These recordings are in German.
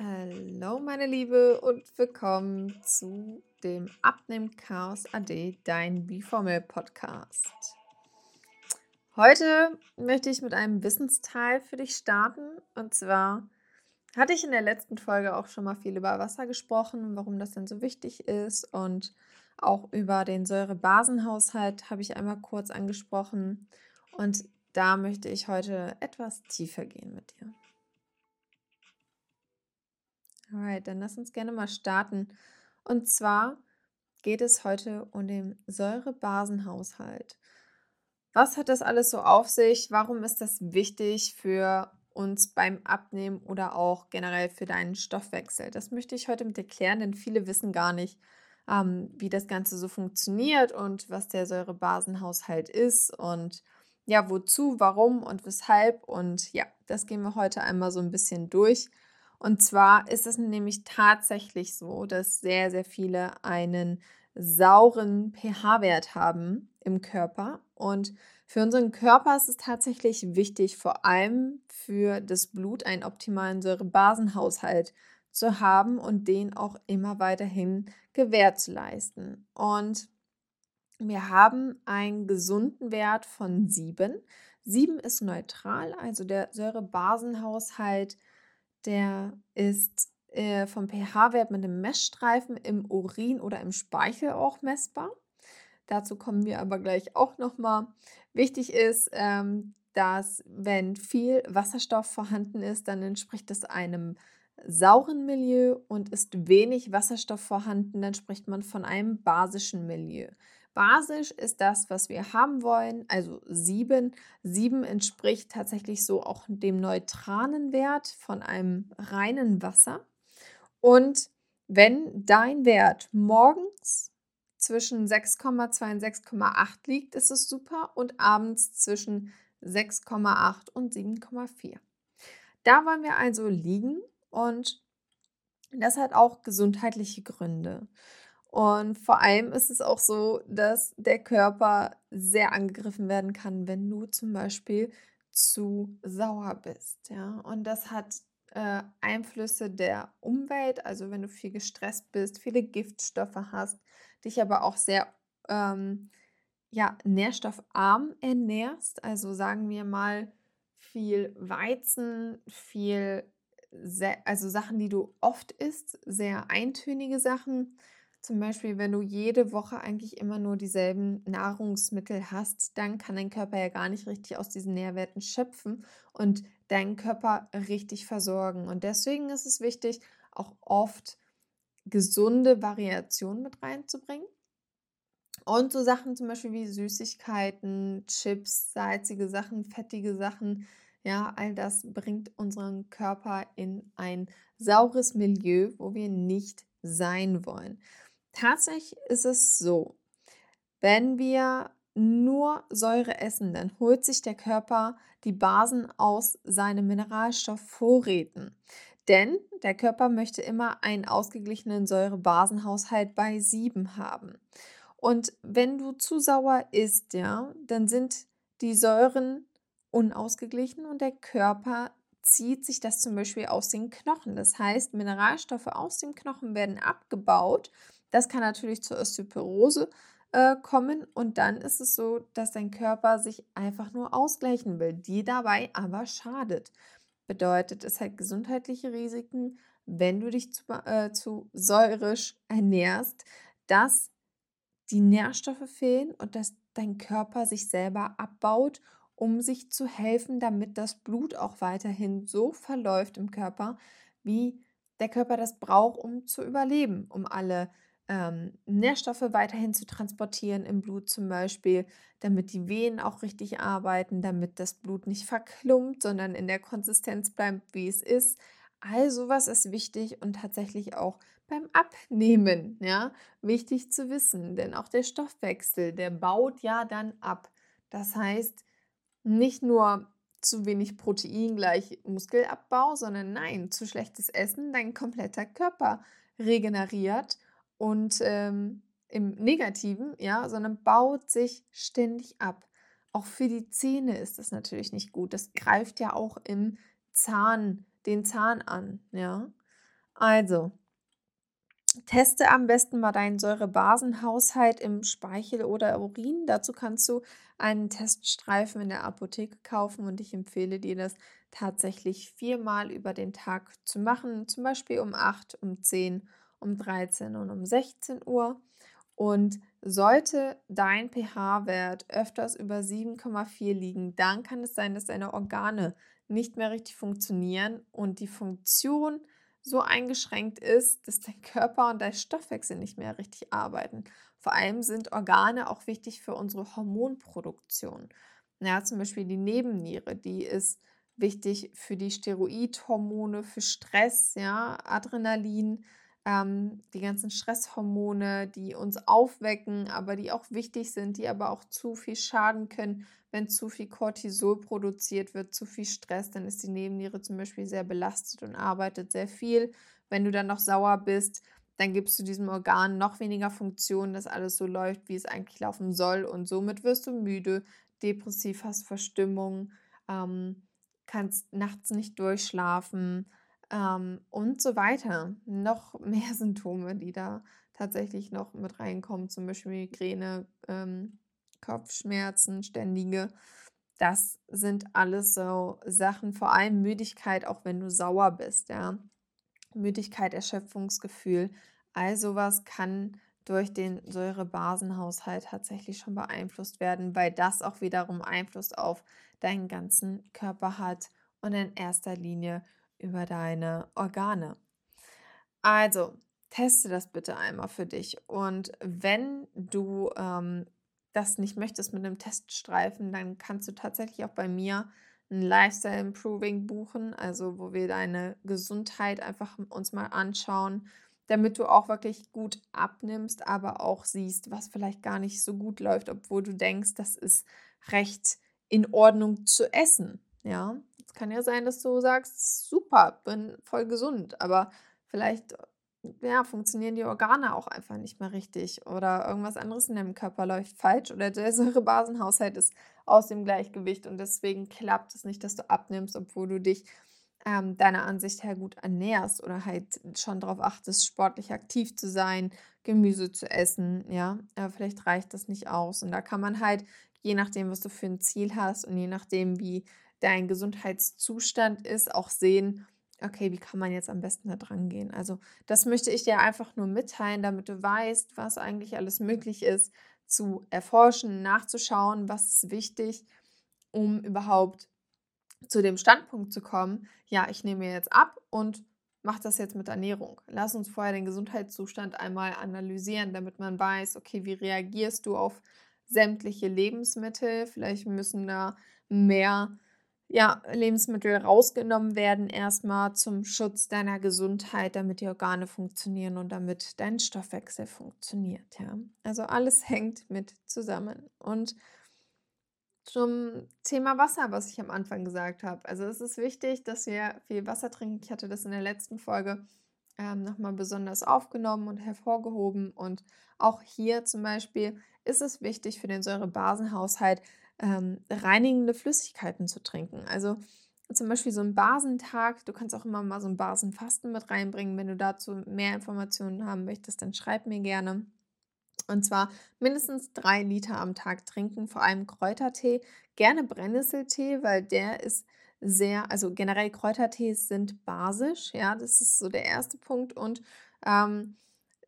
Hallo meine Liebe und willkommen zu dem Abnehmen Chaos AD, dein Biformel Podcast. Heute möchte ich mit einem Wissensteil für dich starten und zwar hatte ich in der letzten Folge auch schon mal viel über Wasser gesprochen, warum das denn so wichtig ist und auch über den Säurebasenhaushalt habe ich einmal kurz angesprochen und da möchte ich heute etwas tiefer gehen mit dir. Alright, dann lass uns gerne mal starten. Und zwar geht es heute um den Säurebasenhaushalt. Was hat das alles so auf sich? Warum ist das wichtig für uns beim Abnehmen oder auch generell für deinen Stoffwechsel? Das möchte ich heute mit dir klären, denn viele wissen gar nicht, ähm, wie das Ganze so funktioniert und was der Säurebasenhaushalt ist und ja, wozu, warum und weshalb. Und ja, das gehen wir heute einmal so ein bisschen durch. Und zwar ist es nämlich tatsächlich so, dass sehr, sehr viele einen sauren pH-Wert haben im Körper. Und für unseren Körper ist es tatsächlich wichtig, vor allem für das Blut einen optimalen Säurebasenhaushalt zu haben und den auch immer weiterhin gewähr zu leisten. Und wir haben einen gesunden Wert von 7. 7 ist neutral, also der Säurebasenhaushalt der ist äh, vom pH-Wert mit einem Messstreifen im Urin oder im Speichel auch messbar. Dazu kommen wir aber gleich auch nochmal. Wichtig ist, ähm, dass wenn viel Wasserstoff vorhanden ist, dann entspricht das einem sauren Milieu und ist wenig Wasserstoff vorhanden, dann spricht man von einem basischen Milieu. Basisch ist das, was wir haben wollen, also 7. 7 entspricht tatsächlich so auch dem neutralen Wert von einem reinen Wasser. Und wenn dein Wert morgens zwischen 6,2 und 6,8 liegt, ist es super und abends zwischen 6,8 und 7,4. Da wollen wir also liegen und das hat auch gesundheitliche Gründe. Und vor allem ist es auch so, dass der Körper sehr angegriffen werden kann, wenn du zum Beispiel zu sauer bist. Ja? Und das hat äh, Einflüsse der Umwelt, also wenn du viel gestresst bist, viele Giftstoffe hast, dich aber auch sehr ähm, ja, nährstoffarm ernährst, also sagen wir mal viel Weizen, viel, also Sachen, die du oft isst, sehr eintönige Sachen zum Beispiel, wenn du jede Woche eigentlich immer nur dieselben Nahrungsmittel hast, dann kann dein Körper ja gar nicht richtig aus diesen Nährwerten schöpfen und deinen Körper richtig versorgen. Und deswegen ist es wichtig, auch oft gesunde Variationen mit reinzubringen. Und so Sachen zum Beispiel wie Süßigkeiten, Chips, salzige Sachen, fettige Sachen, ja, all das bringt unseren Körper in ein saures Milieu, wo wir nicht sein wollen. Tatsächlich ist es so, wenn wir nur Säure essen, dann holt sich der Körper die Basen aus seinen Mineralstoffvorräten. Denn der Körper möchte immer einen ausgeglichenen Säurebasenhaushalt bei 7 haben. Und wenn du zu sauer isst, ja, dann sind die Säuren unausgeglichen und der Körper zieht sich das zum Beispiel aus den Knochen. Das heißt, Mineralstoffe aus dem Knochen werden abgebaut das kann natürlich zur Osteoporose äh, kommen und dann ist es so, dass dein Körper sich einfach nur ausgleichen will, die dabei aber schadet. Bedeutet, es hat gesundheitliche Risiken, wenn du dich zu, äh, zu säurisch ernährst, dass die Nährstoffe fehlen und dass dein Körper sich selber abbaut, um sich zu helfen, damit das Blut auch weiterhin so verläuft im Körper, wie der Körper das braucht, um zu überleben, um alle ähm, Nährstoffe weiterhin zu transportieren im Blut zum Beispiel, damit die Venen auch richtig arbeiten, damit das Blut nicht verklumpt, sondern in der Konsistenz bleibt, wie es ist. All sowas ist wichtig und tatsächlich auch beim Abnehmen, ja, wichtig zu wissen, denn auch der Stoffwechsel, der baut ja dann ab. Das heißt, nicht nur zu wenig Protein gleich Muskelabbau, sondern nein, zu schlechtes Essen, dein kompletter Körper regeneriert und ähm, im Negativen, ja, sondern baut sich ständig ab. Auch für die Zähne ist das natürlich nicht gut. Das greift ja auch im Zahn, den Zahn an, ja. Also, teste am besten mal deinen Säurebasenhaushalt im Speichel oder Urin. Dazu kannst du einen Teststreifen in der Apotheke kaufen und ich empfehle dir das tatsächlich viermal über den Tag zu machen, zum Beispiel um 8, um 10, um 13 und um 16 Uhr. Und sollte dein pH-Wert öfters über 7,4 liegen, dann kann es sein, dass deine Organe nicht mehr richtig funktionieren und die Funktion so eingeschränkt ist, dass dein Körper und dein Stoffwechsel nicht mehr richtig arbeiten. Vor allem sind Organe auch wichtig für unsere Hormonproduktion. Ja, zum Beispiel die Nebenniere, die ist wichtig für die Steroidhormone, für Stress, ja, Adrenalin, ähm, die ganzen Stresshormone, die uns aufwecken, aber die auch wichtig sind, die aber auch zu viel schaden können, wenn zu viel Cortisol produziert wird, zu viel Stress, dann ist die Nebenniere zum Beispiel sehr belastet und arbeitet sehr viel. Wenn du dann noch sauer bist, dann gibst du diesem Organ noch weniger Funktion, dass alles so läuft, wie es eigentlich laufen soll. Und somit wirst du müde, depressiv, hast Verstimmung, ähm, kannst nachts nicht durchschlafen ähm, und so weiter. Noch mehr Symptome, die da tatsächlich noch mit reinkommen, zum Beispiel Migräne, ähm, Kopfschmerzen, ständige. Das sind alles so Sachen, vor allem Müdigkeit, auch wenn du sauer bist, ja. Müdigkeit, Erschöpfungsgefühl, all sowas kann durch den Säurebasenhaushalt tatsächlich schon beeinflusst werden, weil das auch wiederum Einfluss auf deinen ganzen Körper hat und in erster Linie über deine Organe. Also, teste das bitte einmal für dich. Und wenn du ähm, das nicht möchtest mit einem Teststreifen, dann kannst du tatsächlich auch bei mir ein Lifestyle Improving buchen, also wo wir deine Gesundheit einfach uns mal anschauen, damit du auch wirklich gut abnimmst, aber auch siehst, was vielleicht gar nicht so gut läuft, obwohl du denkst, das ist recht in Ordnung zu essen. Ja, kann ja sein, dass du sagst, super, bin voll gesund, aber vielleicht ja, funktionieren die Organe auch einfach nicht mehr richtig oder irgendwas anderes in deinem Körper läuft falsch oder der Säurebasenhaushalt ist aus dem Gleichgewicht und deswegen klappt es nicht, dass du abnimmst, obwohl du dich ähm, deiner Ansicht her gut ernährst oder halt schon darauf achtest, sportlich aktiv zu sein, Gemüse zu essen, ja, aber vielleicht reicht das nicht aus. Und da kann man halt, je nachdem, was du für ein Ziel hast und je nachdem, wie dein Gesundheitszustand ist, auch sehen, okay, wie kann man jetzt am besten da dran gehen? Also, das möchte ich dir einfach nur mitteilen, damit du weißt, was eigentlich alles möglich ist, zu erforschen, nachzuschauen, was ist wichtig, um überhaupt zu dem Standpunkt zu kommen, ja, ich nehme jetzt ab und mache das jetzt mit Ernährung. Lass uns vorher den Gesundheitszustand einmal analysieren, damit man weiß, okay, wie reagierst du auf sämtliche Lebensmittel? Vielleicht müssen da mehr ja, Lebensmittel rausgenommen werden, erstmal zum Schutz deiner Gesundheit, damit die Organe funktionieren und damit dein Stoffwechsel funktioniert. Ja. Also alles hängt mit zusammen. Und zum Thema Wasser, was ich am Anfang gesagt habe. Also es ist wichtig, dass wir viel Wasser trinken. Ich hatte das in der letzten Folge ähm, nochmal besonders aufgenommen und hervorgehoben. Und auch hier zum Beispiel ist es wichtig für den Säurebasenhaushalt, ähm, reinigende Flüssigkeiten zu trinken. Also zum Beispiel so ein Basentag. Du kannst auch immer mal so ein Basenfasten mit reinbringen. Wenn du dazu mehr Informationen haben möchtest, dann schreib mir gerne. Und zwar mindestens drei Liter am Tag trinken, vor allem Kräutertee. Gerne Brennnesseltee, weil der ist sehr, also generell Kräutertees sind basisch. Ja, das ist so der erste Punkt. Und ähm,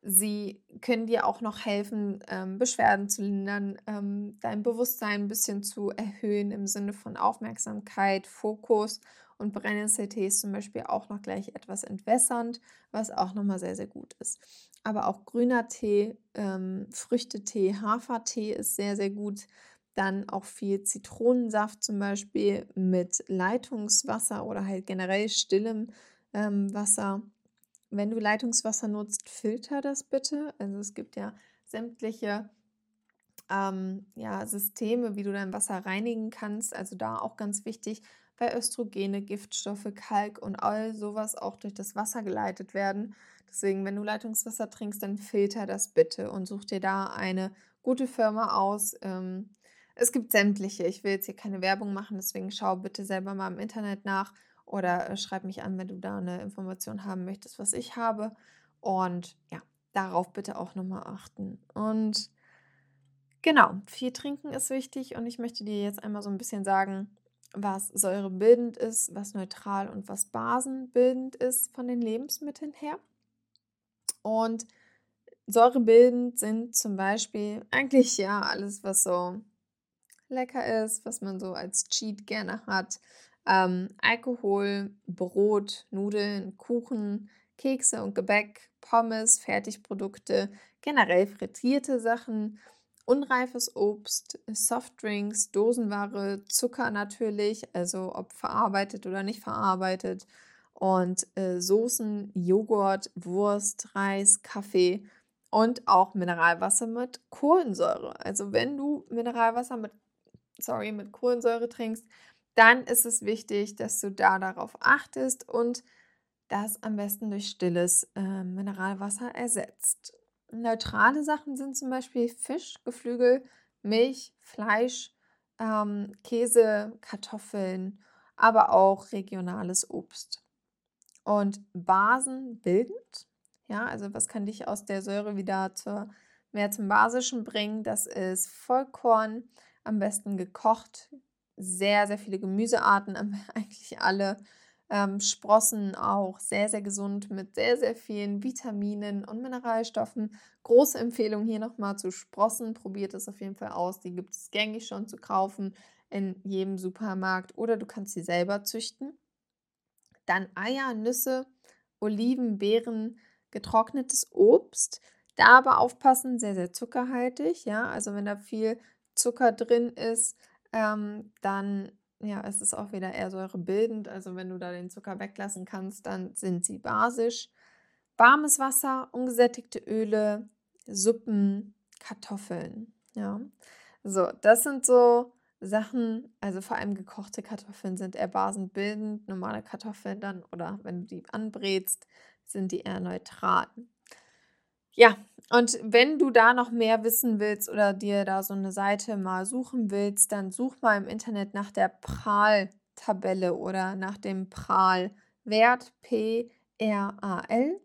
Sie können dir auch noch helfen, ähm, Beschwerden zu lindern, ähm, dein Bewusstsein ein bisschen zu erhöhen im Sinne von Aufmerksamkeit, Fokus und Brennnesseltee ist zum Beispiel auch noch gleich etwas entwässernd, was auch nochmal sehr, sehr gut ist. Aber auch grüner Tee, ähm, Früchtetee, Hafertee ist sehr, sehr gut. Dann auch viel Zitronensaft zum Beispiel mit Leitungswasser oder halt generell stillem ähm, Wasser wenn du Leitungswasser nutzt, filter das bitte. Also es gibt ja sämtliche ähm, ja, Systeme, wie du dein Wasser reinigen kannst. Also da auch ganz wichtig, weil Östrogene, Giftstoffe, Kalk und all sowas auch durch das Wasser geleitet werden. Deswegen, wenn du Leitungswasser trinkst, dann filter das bitte und such dir da eine gute Firma aus. Ähm, es gibt sämtliche. Ich will jetzt hier keine Werbung machen, deswegen schau bitte selber mal im Internet nach oder äh, schreib mich an, wenn du da eine Information haben möchtest, was ich habe. Und ja, darauf bitte auch nochmal achten. Und genau, viel trinken ist wichtig und ich möchte dir jetzt einmal so ein bisschen sagen, was säurebildend ist, was neutral und was basenbildend ist von den Lebensmitteln her. Und säurebildend sind zum Beispiel eigentlich ja alles, was so lecker ist, was man so als Cheat gerne hat. Ähm, Alkohol, Brot, Nudeln, Kuchen, Kekse und Gebäck, Pommes, Fertigprodukte, generell frittierte Sachen, unreifes Obst, Softdrinks, Dosenware, Zucker natürlich, also ob verarbeitet oder nicht verarbeitet, und äh, Soßen, Joghurt, Wurst, Reis, Kaffee und auch Mineralwasser mit Kohlensäure. Also wenn du Mineralwasser mit, sorry, mit Kohlensäure trinkst, dann ist es wichtig, dass du da darauf achtest und das am besten durch stilles äh, Mineralwasser ersetzt. Neutrale Sachen sind zum Beispiel Fisch, Geflügel, Milch, Fleisch, ähm, Käse, Kartoffeln, aber auch regionales Obst. Und Basen bildend, ja, also was kann dich aus der Säure wieder zur, mehr zum Basischen bringen? Das ist Vollkorn, am besten gekocht, sehr, sehr viele Gemüsearten, eigentlich alle. Ähm, Sprossen auch sehr, sehr gesund mit sehr, sehr vielen Vitaminen und Mineralstoffen. Große Empfehlung hier nochmal zu Sprossen. Probiert es auf jeden Fall aus. Die gibt es gängig schon zu kaufen in jedem Supermarkt oder du kannst sie selber züchten. Dann Eier, Nüsse, Oliven, Beeren, getrocknetes Obst. Da aber aufpassen, sehr, sehr zuckerhaltig. Ja, also wenn da viel Zucker drin ist, ähm, dann ja, ist es auch wieder eher säurebildend. Also wenn du da den Zucker weglassen kannst, dann sind sie basisch. Warmes Wasser, ungesättigte Öle, Suppen, Kartoffeln. Ja, so, das sind so Sachen, also vor allem gekochte Kartoffeln sind eher basenbildend, normale Kartoffeln dann oder wenn du die anbrätst, sind die eher neutral. Ja, und wenn du da noch mehr wissen willst oder dir da so eine Seite mal suchen willst, dann such mal im Internet nach der PRAL-Tabelle oder nach dem PRAL-Wert P-R-A-L.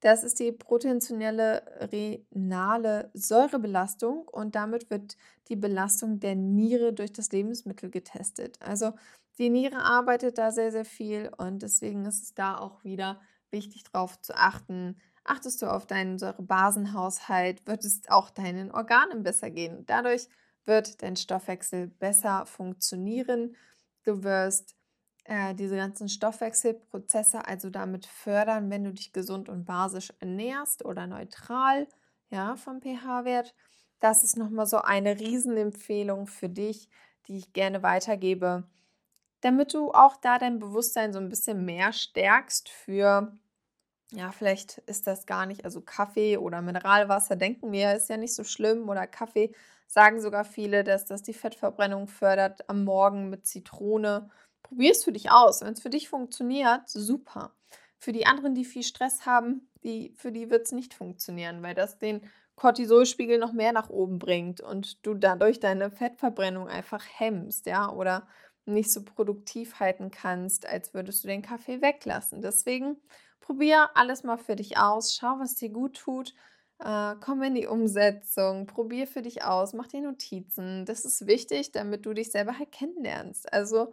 Das ist die potenzielle renale Säurebelastung und damit wird die Belastung der Niere durch das Lebensmittel getestet. Also die Niere arbeitet da sehr, sehr viel und deswegen ist es da auch wieder wichtig darauf zu achten, Achtest du auf deinen Säurebasenhaushalt, wird es auch deinen Organen besser gehen. Dadurch wird dein Stoffwechsel besser funktionieren. Du wirst äh, diese ganzen Stoffwechselprozesse also damit fördern, wenn du dich gesund und basisch ernährst oder neutral ja, vom pH-Wert. Das ist nochmal so eine Riesenempfehlung für dich, die ich gerne weitergebe, damit du auch da dein Bewusstsein so ein bisschen mehr stärkst für ja, vielleicht ist das gar nicht, also Kaffee oder Mineralwasser, denken wir, ist ja nicht so schlimm. Oder Kaffee sagen sogar viele, dass das die Fettverbrennung fördert am Morgen mit Zitrone. Probier es für dich aus. Wenn es für dich funktioniert, super. Für die anderen, die viel Stress haben, die, für die wird es nicht funktionieren, weil das den Cortisolspiegel noch mehr nach oben bringt und du dadurch deine Fettverbrennung einfach hemmst, ja, oder nicht so produktiv halten kannst, als würdest du den Kaffee weglassen. Deswegen Probier alles mal für dich aus, schau, was dir gut tut, äh, komm in die Umsetzung, probier für dich aus, mach dir Notizen. Das ist wichtig, damit du dich selber halt kennenlernst. Also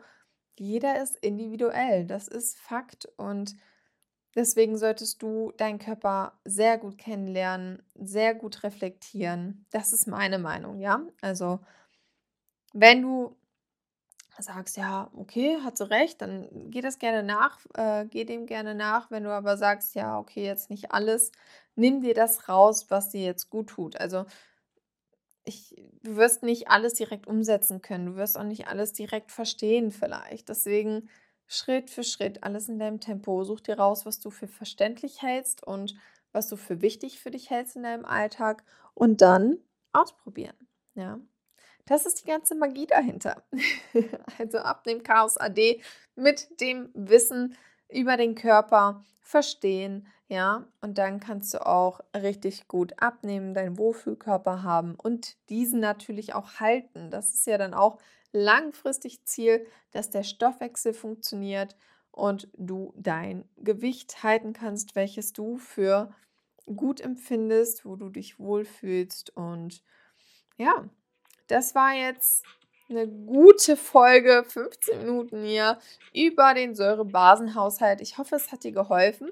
jeder ist individuell, das ist Fakt und deswegen solltest du deinen Körper sehr gut kennenlernen, sehr gut reflektieren. Das ist meine Meinung, ja? Also wenn du sagst, ja, okay, hat sie recht, dann geh das gerne nach, äh, geh dem gerne nach. Wenn du aber sagst, ja, okay, jetzt nicht alles, nimm dir das raus, was dir jetzt gut tut. Also ich, du wirst nicht alles direkt umsetzen können, du wirst auch nicht alles direkt verstehen vielleicht. Deswegen Schritt für Schritt, alles in deinem Tempo. Such dir raus, was du für verständlich hältst und was du für wichtig für dich hältst in deinem Alltag und dann ausprobieren. Ja. Das ist die ganze Magie dahinter. also ab dem Chaos AD mit dem Wissen über den Körper verstehen, ja, und dann kannst du auch richtig gut abnehmen, deinen Wohlfühlkörper haben und diesen natürlich auch halten. Das ist ja dann auch langfristig Ziel, dass der Stoffwechsel funktioniert und du dein Gewicht halten kannst, welches du für gut empfindest, wo du dich wohlfühlst. Und ja, das war jetzt eine gute Folge, 15 Minuten hier über den Säurebasenhaushalt. Ich hoffe, es hat dir geholfen.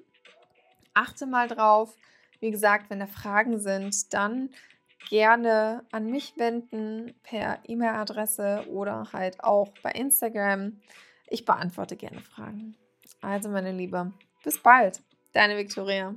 Achte mal drauf. Wie gesagt, wenn da Fragen sind, dann gerne an mich wenden per E-Mail-Adresse oder halt auch bei Instagram. Ich beantworte gerne Fragen. Also, meine Liebe, bis bald. Deine Viktoria.